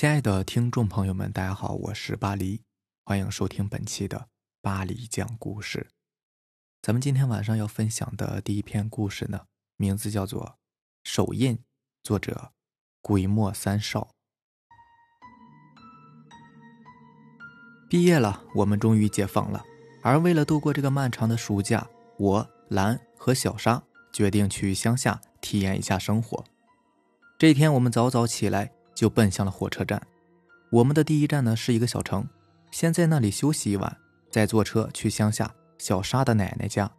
亲爱的听众朋友们，大家好，我是巴黎，欢迎收听本期的巴黎讲故事。咱们今天晚上要分享的第一篇故事呢，名字叫做《手印》，作者鬼墨三少。毕业了，我们终于解放了。而为了度过这个漫长的暑假，我兰和小沙决定去乡下体验一下生活。这天，我们早早起来。就奔向了火车站。我们的第一站呢是一个小城，先在那里休息一晚，再坐车去乡下小沙的奶奶家。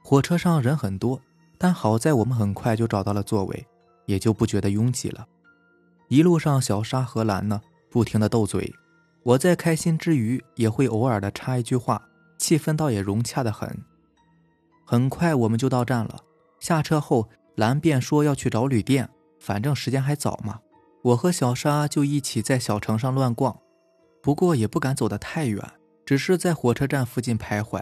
火车上人很多，但好在我们很快就找到了座位，也就不觉得拥挤了。一路上，小沙和兰呢不停的斗嘴，我在开心之余也会偶尔的插一句话，气氛倒也融洽的很。很快我们就到站了，下车后兰便说要去找旅店，反正时间还早嘛。我和小沙就一起在小城上乱逛，不过也不敢走得太远，只是在火车站附近徘徊。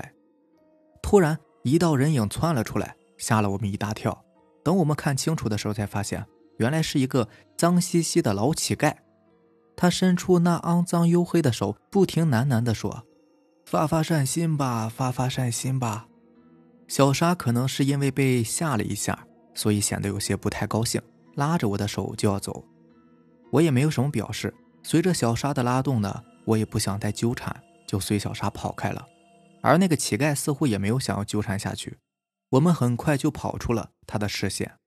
突然，一道人影窜了出来，吓了我们一大跳。等我们看清楚的时候，才发现原来是一个脏兮兮的老乞丐。他伸出那肮脏黝黑的手，不停喃喃地说：“发发善心吧，发发善心吧。”小沙可能是因为被吓了一下，所以显得有些不太高兴，拉着我的手就要走。我也没有什么表示，随着小沙的拉动呢，我也不想再纠缠，就随小沙跑开了。而那个乞丐似乎也没有想要纠缠下去，我们很快就跑出了他的视线。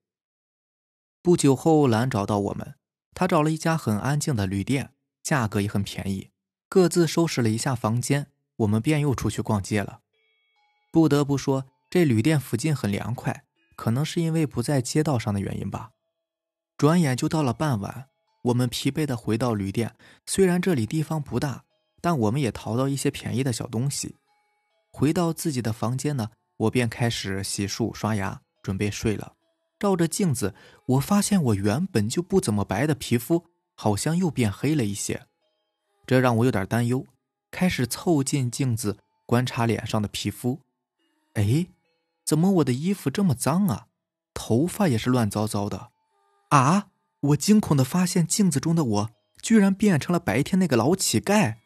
不久后，兰找到我们，他找了一家很安静的旅店，价格也很便宜，各自收拾了一下房间，我们便又出去逛街了。不得不说，这旅店附近很凉快，可能是因为不在街道上的原因吧。转眼就到了傍晚。我们疲惫地回到旅店，虽然这里地方不大，但我们也淘到一些便宜的小东西。回到自己的房间呢，我便开始洗漱、刷牙，准备睡了。照着镜子，我发现我原本就不怎么白的皮肤，好像又变黑了一些，这让我有点担忧。开始凑近镜子观察脸上的皮肤，哎，怎么我的衣服这么脏啊？头发也是乱糟糟的，啊！我惊恐的发现，镜子中的我居然变成了白天那个老乞丐。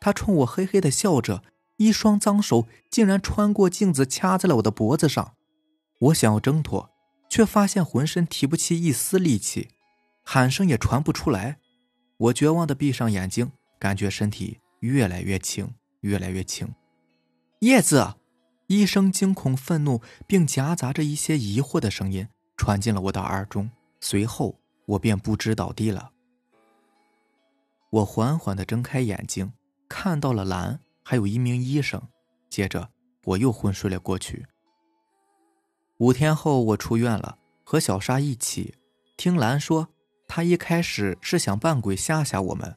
他冲我嘿嘿的笑着，一双脏手竟然穿过镜子掐在了我的脖子上。我想要挣脱，却发现浑身提不起一丝力气，喊声也传不出来。我绝望的闭上眼睛，感觉身体越来越轻，越来越轻。叶子，一声惊恐、愤怒，并夹杂着一些疑惑的声音传进了我的耳中，随后。我便不知倒地了。我缓缓的睁开眼睛，看到了兰，还有一名医生。接着，我又昏睡了过去。五天后，我出院了，和小沙一起。听兰说，他一开始是想扮鬼吓吓我们，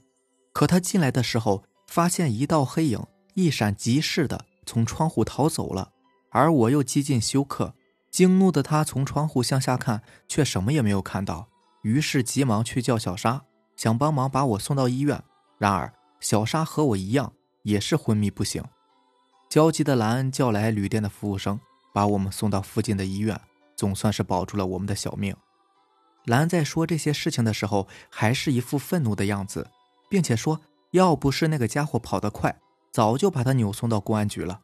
可他进来的时候，发现一道黑影一闪即逝的从窗户逃走了，而我又几近休克。惊怒的他从窗户向下看，却什么也没有看到。于是急忙去叫小沙，想帮忙把我送到医院。然而小沙和我一样，也是昏迷不醒。焦急的兰叫来旅店的服务生，把我们送到附近的医院，总算是保住了我们的小命。兰在说这些事情的时候，还是一副愤怒的样子，并且说，要不是那个家伙跑得快，早就把他扭送到公安局了。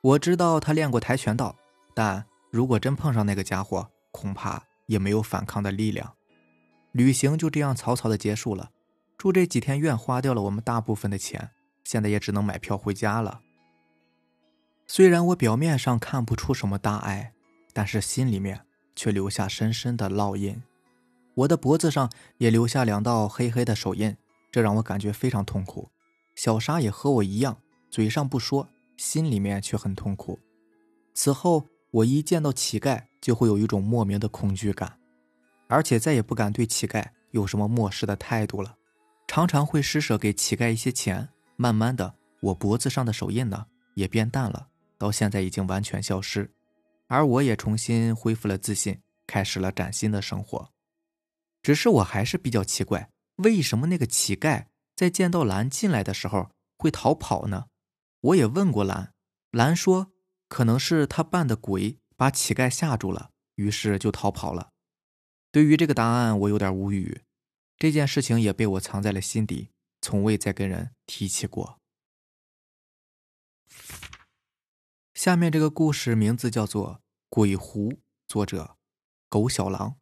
我知道他练过跆拳道，但如果真碰上那个家伙，恐怕……也没有反抗的力量，旅行就这样草草的结束了。住这几天院花掉了我们大部分的钱，现在也只能买票回家了。虽然我表面上看不出什么大碍，但是心里面却留下深深的烙印。我的脖子上也留下两道黑黑的手印，这让我感觉非常痛苦。小沙也和我一样，嘴上不说，心里面却很痛苦。此后，我一见到乞丐。就会有一种莫名的恐惧感，而且再也不敢对乞丐有什么漠视的态度了。常常会施舍给乞丐一些钱，慢慢的，我脖子上的手印呢也变淡了，到现在已经完全消失。而我也重新恢复了自信，开始了崭新的生活。只是我还是比较奇怪，为什么那个乞丐在见到兰进来的时候会逃跑呢？我也问过兰，兰说可能是他扮的鬼。把乞丐吓住了，于是就逃跑了。对于这个答案，我有点无语。这件事情也被我藏在了心底，从未再跟人提起过。下面这个故事名字叫做《鬼狐》，作者狗小狼。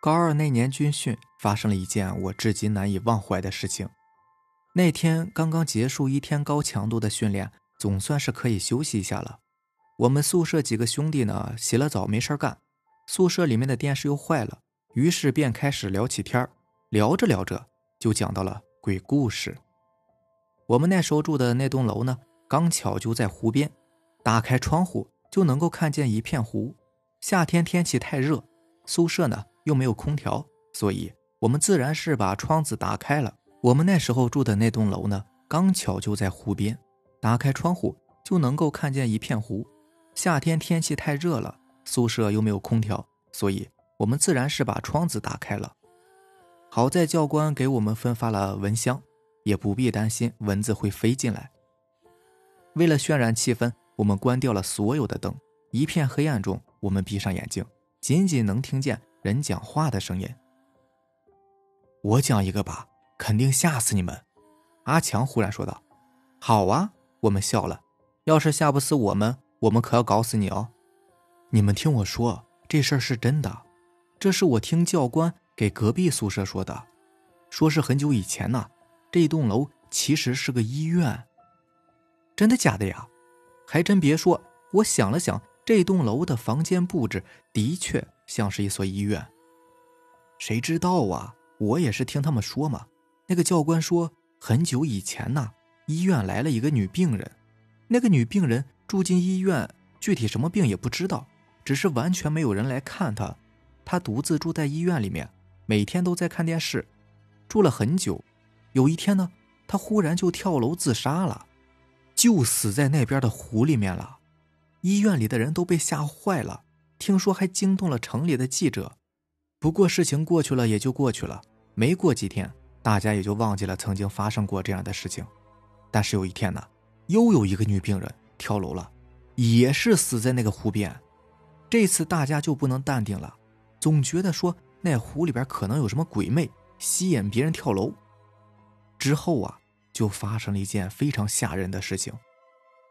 高二那年军训发生了一件我至今难以忘怀的事情。那天刚刚结束一天高强度的训练，总算是可以休息一下了。我们宿舍几个兄弟呢，洗了澡没事干，宿舍里面的电视又坏了，于是便开始聊起天聊着聊着就讲到了鬼故事。我们那时候住的那栋楼呢，刚巧就在湖边，打开窗户就能够看见一片湖。夏天天气太热，宿舍呢又没有空调，所以我们自然是把窗子打开了。我们那时候住的那栋楼呢，刚巧就在湖边，打开窗户就能够看见一片湖。夏天天气太热了，宿舍又没有空调，所以我们自然是把窗子打开了。好在教官给我们分发了蚊香，也不必担心蚊子会飞进来。为了渲染气氛，我们关掉了所有的灯，一片黑暗中，我们闭上眼睛，仅仅能听见人讲话的声音。我讲一个吧。肯定吓死你们！阿强忽然说道：“好啊！”我们笑了。要是吓不死我们，我们可要搞死你哦！你们听我说，这事儿是真的。这是我听教官给隔壁宿舍说的，说是很久以前呢，这栋楼其实是个医院。真的假的呀？还真别说，我想了想，这栋楼的房间布置的确像是一所医院。谁知道啊？我也是听他们说嘛。那个教官说，很久以前呢，医院来了一个女病人。那个女病人住进医院，具体什么病也不知道，只是完全没有人来看她。她独自住在医院里面，每天都在看电视，住了很久。有一天呢，他忽然就跳楼自杀了，就死在那边的湖里面了。医院里的人都被吓坏了，听说还惊动了城里的记者。不过事情过去了也就过去了，没过几天。大家也就忘记了曾经发生过这样的事情，但是有一天呢，又有一个女病人跳楼了，也是死在那个湖边。这次大家就不能淡定了，总觉得说那湖里边可能有什么鬼魅吸引别人跳楼。之后啊，就发生了一件非常吓人的事情。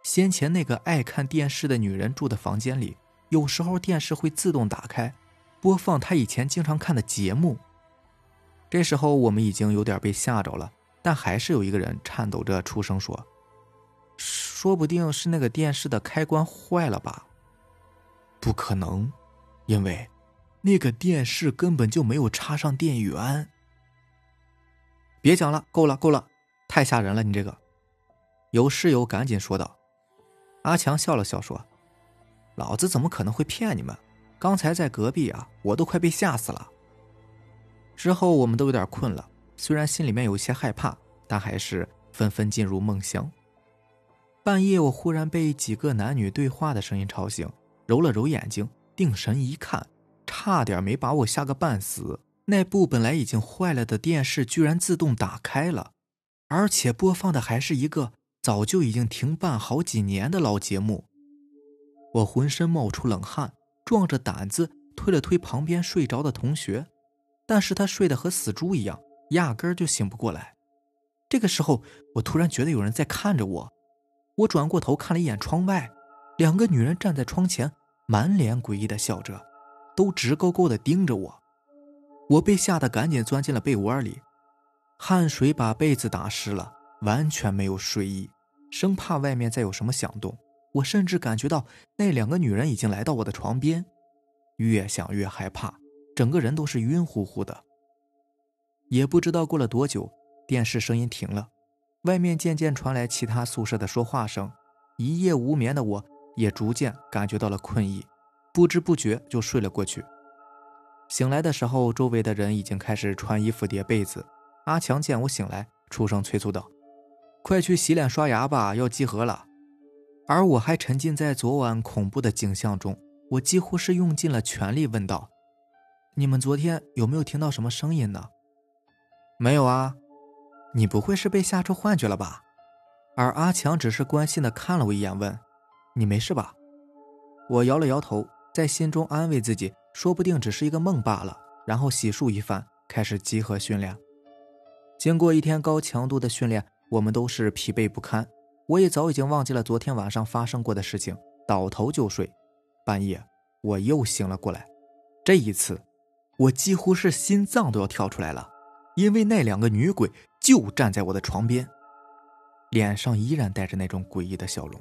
先前那个爱看电视的女人住的房间里，有时候电视会自动打开，播放她以前经常看的节目。这时候我们已经有点被吓着了，但还是有一个人颤抖着出声说：“说不定是那个电视的开关坏了吧？”“不可能，因为那个电视根本就没有插上电源。”“别讲了，够了，够了，太吓人了！你这个。”有室友赶紧说道。阿强笑了笑说：“老子怎么可能会骗你们？刚才在隔壁啊，我都快被吓死了。”之后我们都有点困了，虽然心里面有些害怕，但还是纷纷进入梦乡。半夜，我忽然被几个男女对话的声音吵醒，揉了揉眼睛，定神一看，差点没把我吓个半死。那部本来已经坏了的电视居然自动打开了，而且播放的还是一个早就已经停办好几年的老节目。我浑身冒出冷汗，壮着胆子推了推旁边睡着的同学。但是他睡得和死猪一样，压根儿就醒不过来。这个时候，我突然觉得有人在看着我。我转过头看了一眼窗外，两个女人站在窗前，满脸诡异的笑着，都直勾勾的盯着我。我被吓得赶紧钻进了被窝里，汗水把被子打湿了，完全没有睡意，生怕外面再有什么响动。我甚至感觉到那两个女人已经来到我的床边，越想越害怕。整个人都是晕乎乎的，也不知道过了多久，电视声音停了，外面渐渐传来其他宿舍的说话声。一夜无眠的我，也逐渐感觉到了困意，不知不觉就睡了过去。醒来的时候，周围的人已经开始穿衣服、叠被子。阿强见我醒来，出声催促道：“快去洗脸刷牙吧，要集合了。”而我还沉浸在昨晚恐怖的景象中，我几乎是用尽了全力问道。你们昨天有没有听到什么声音呢？没有啊，你不会是被吓出幻觉了吧？而阿强只是关心的看了我一眼，问：“你没事吧？”我摇了摇头，在心中安慰自己，说不定只是一个梦罢了。然后洗漱一番，开始集合训练。经过一天高强度的训练，我们都是疲惫不堪。我也早已经忘记了昨天晚上发生过的事情，倒头就睡。半夜我又醒了过来，这一次我几乎是心脏都要跳出来了，因为那两个女鬼就站在我的床边，脸上依然带着那种诡异的笑容。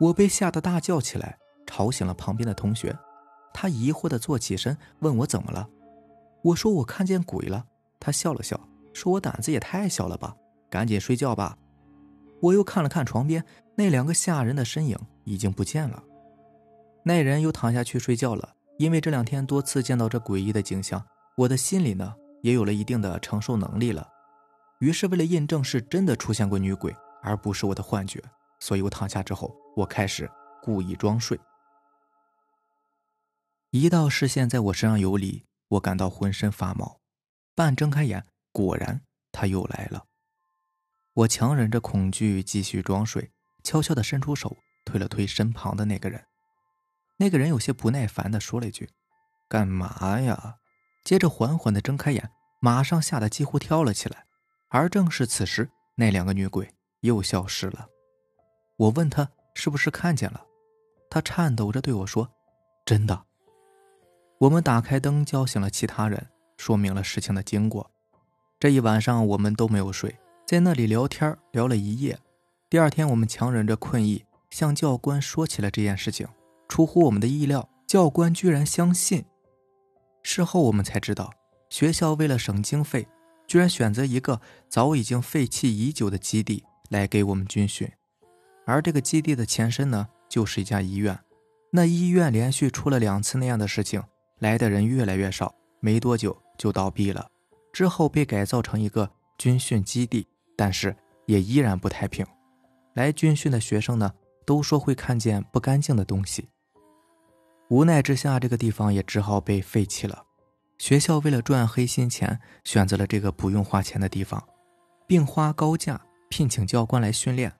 我被吓得大叫起来，吵醒了旁边的同学。他疑惑地坐起身，问我怎么了。我说我看见鬼了。他笑了笑，说我胆子也太小了吧，赶紧睡觉吧。我又看了看床边，那两个吓人的身影已经不见了。那人又躺下去睡觉了。因为这两天多次见到这诡异的景象，我的心里呢也有了一定的承受能力了。于是为了印证是真的出现过女鬼，而不是我的幻觉，所以我躺下之后，我开始故意装睡。一道视线在我身上游离，我感到浑身发毛。半睁开眼，果然他又来了。我强忍着恐惧继续装睡，悄悄地伸出手推了推身旁的那个人。那个人有些不耐烦地说了一句：“干嘛呀？”接着缓缓地睁开眼，马上吓得几乎跳了起来。而正是此时，那两个女鬼又消失了。我问他是不是看见了，他颤抖着对我说：“真的。”我们打开灯，叫醒了其他人，说明了事情的经过。这一晚上我们都没有睡，在那里聊天聊了一夜。第二天，我们强忍着困意向教官说起了这件事情。出乎我们的意料，教官居然相信。事后我们才知道，学校为了省经费，居然选择一个早已经废弃已久的基地来给我们军训。而这个基地的前身呢，就是一家医院。那医院连续出了两次那样的事情。来的人越来越少，没多久就倒闭了。之后被改造成一个军训基地，但是也依然不太平。来军训的学生呢，都说会看见不干净的东西。无奈之下，这个地方也只好被废弃了。学校为了赚黑心钱，选择了这个不用花钱的地方，并花高价聘请教官来训练。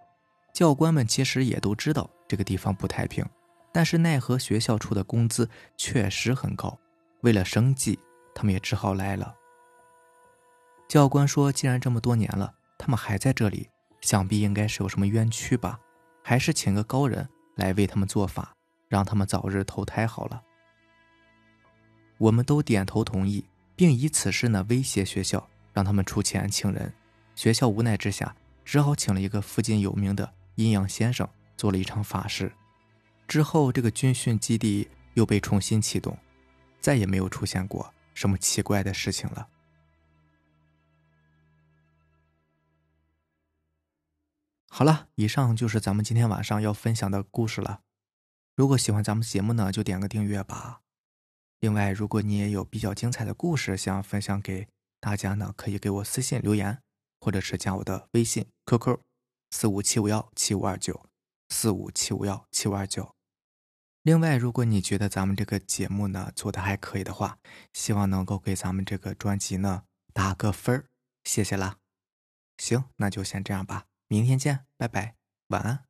教官们其实也都知道这个地方不太平。但是奈何学校出的工资确实很高，为了生计，他们也只好来了。教官说：“既然这么多年了，他们还在这里，想必应该是有什么冤屈吧？还是请个高人来为他们做法，让他们早日投胎好了。”我们都点头同意，并以此事呢威胁学校，让他们出钱请人。学校无奈之下，只好请了一个附近有名的阴阳先生，做了一场法事。之后，这个军训基地又被重新启动，再也没有出现过什么奇怪的事情了。好了，以上就是咱们今天晚上要分享的故事了。如果喜欢咱们节目呢，就点个订阅吧。另外，如果你也有比较精彩的故事想分享给大家呢，可以给我私信留言，或者是加我的微信 QQ：四五七五幺七五二九四五七五幺七五二九。另外，如果你觉得咱们这个节目呢做的还可以的话，希望能够给咱们这个专辑呢打个分儿，谢谢啦。行，那就先这样吧，明天见，拜拜，晚安。